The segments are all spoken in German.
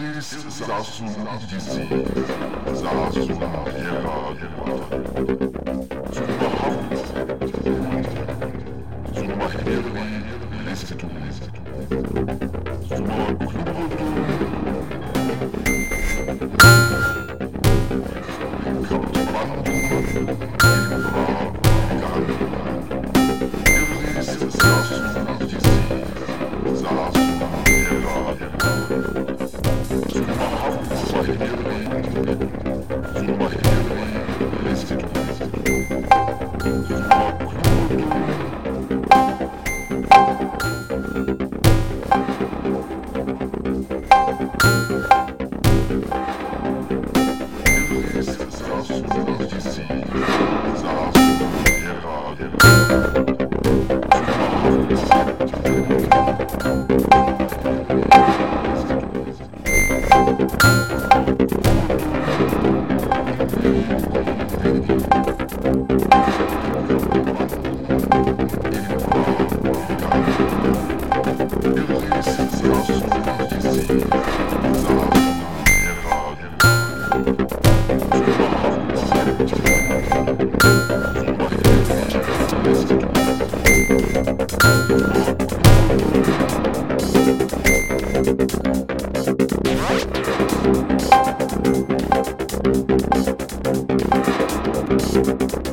Iris Sasun Idisi Sasun Heragema Zuma Haut Zuma Heri Listitu Zuma Klubotu Kaptumandu Imbra Gani Peace.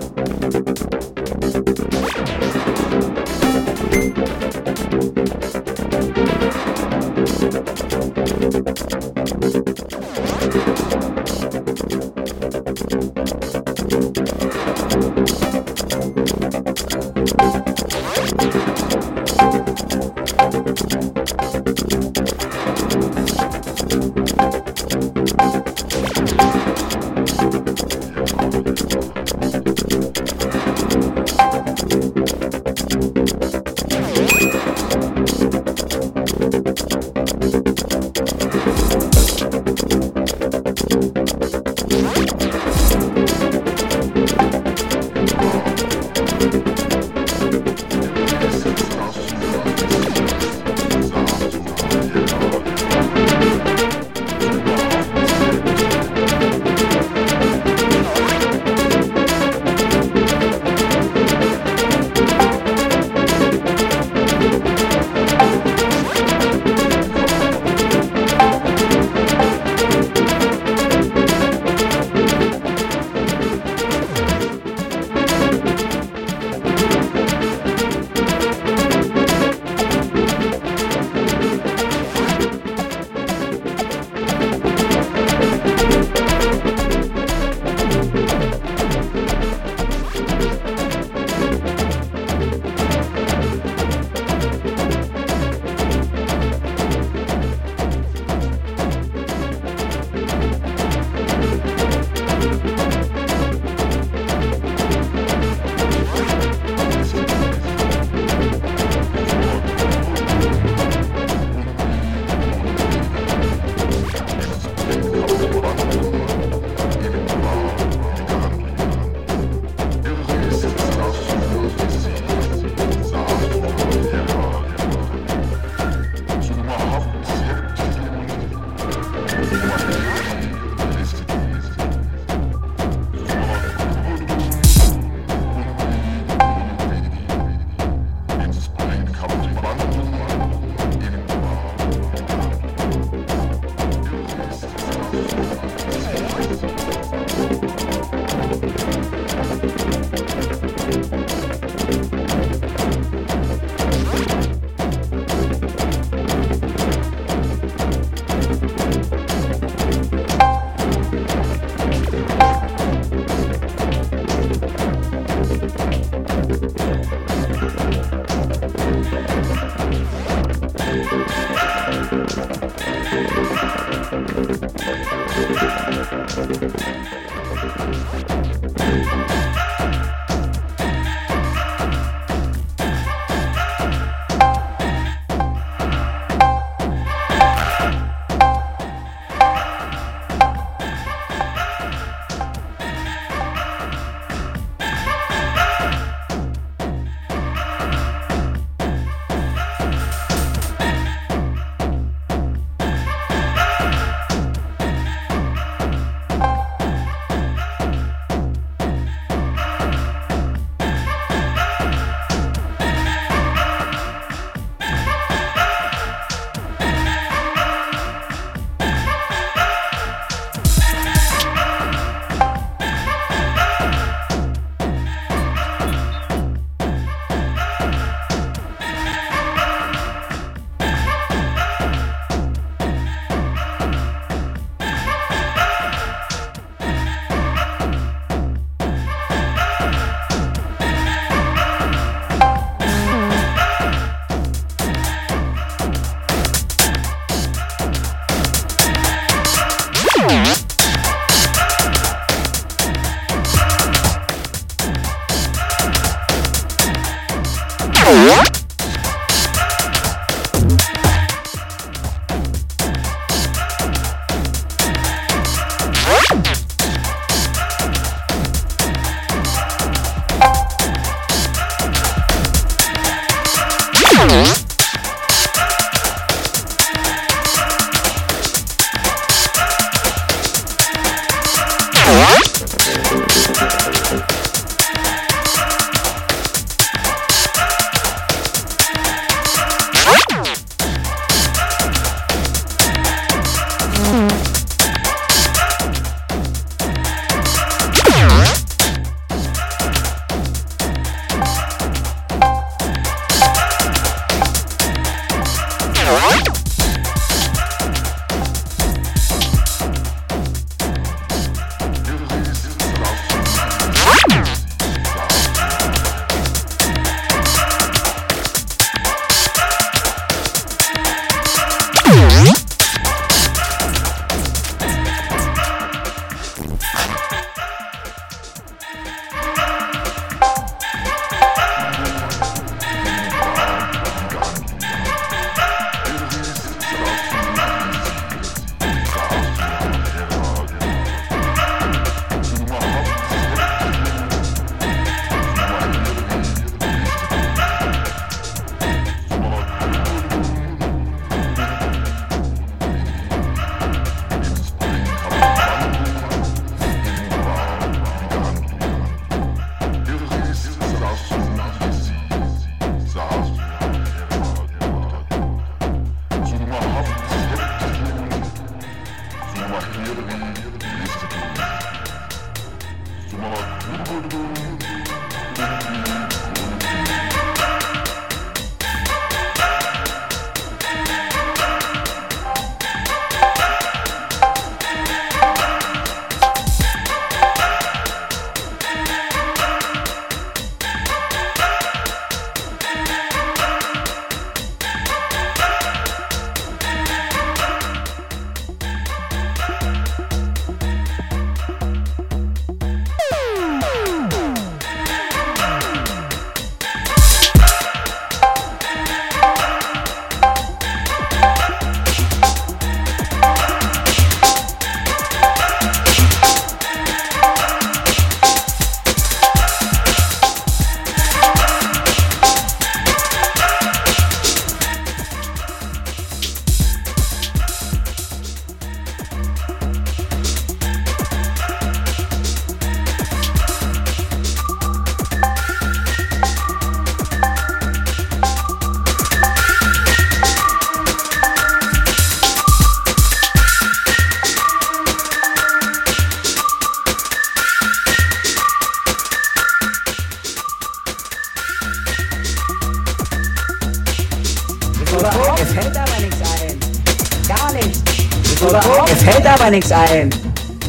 aber nichts ein.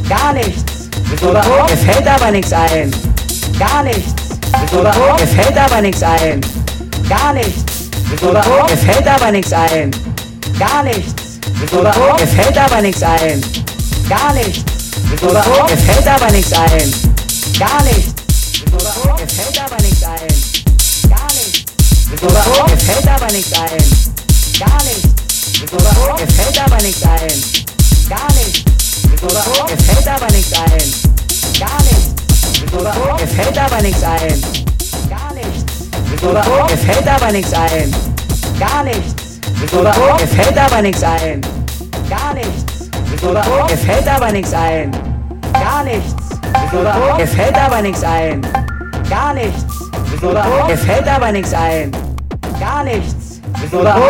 Gar nichts. Überhaupt, es fällt aber nichts ein. Gar nichts. Überhaupt, es fällt aber nichts ein. Gar nichts. Überhaupt, es fällt aber nichts ein. Gar nichts. Überhaupt, es fällt aber nichts ein. Gar nichts. Überhaupt, es fällt aber nichts ein. Gar nichts. Überhaupt, es fällt aber nichts ein. Gar nichts. Überhaupt, es fällt aber nichts ein. Gar nichts. Überhaupt, es fällt aber nichts ein. Gar nicht. Mir fällt aber nichts ein. Gar nicht. Mir fällt aber nichts ein. Gar nichts. Mir fällt aber nichts ein. Gar nichts. Mir fällt aber nichts ein. Gar nichts. Mir fällt aber nichts ein. Gar nichts. Mir fällt aber nichts ein. Gar nichts. Mir fällt aber nichts ein. Gar nichts.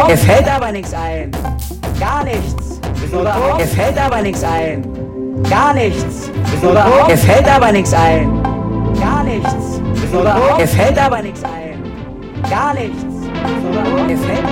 Mir fällt aber nichts ein. Gar nichts. Es fällt aber nichts ein. Gar nichts. Es fällt aber nichts ein. Gar nichts. Es fällt aber nichts ein. Gar nichts. Es fällt.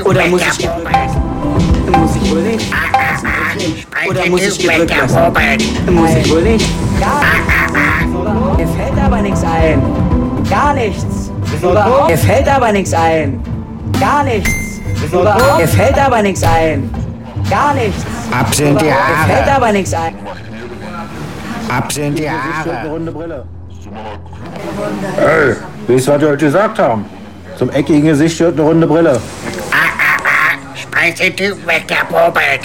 Oder muss ich? Muss ich wohl nicht? Spreche Oder muss du ich gedrückt lassen? Muss ich wohl nicht? Gar Mir fällt aber nichts ein. Gar nichts. Mir fällt aber nichts ein. Gar nichts. Mir fällt aber nichts ein. Gar nichts. Ab sind die Mir fällt Haare. aber nichts ein. Ab sind die Eine Haare. runde Brille. Ey, wisst ihr, was wir heute gesagt haben? Zum eckigen Gesicht gehört eine runde Brille. I said to wake up, Robert.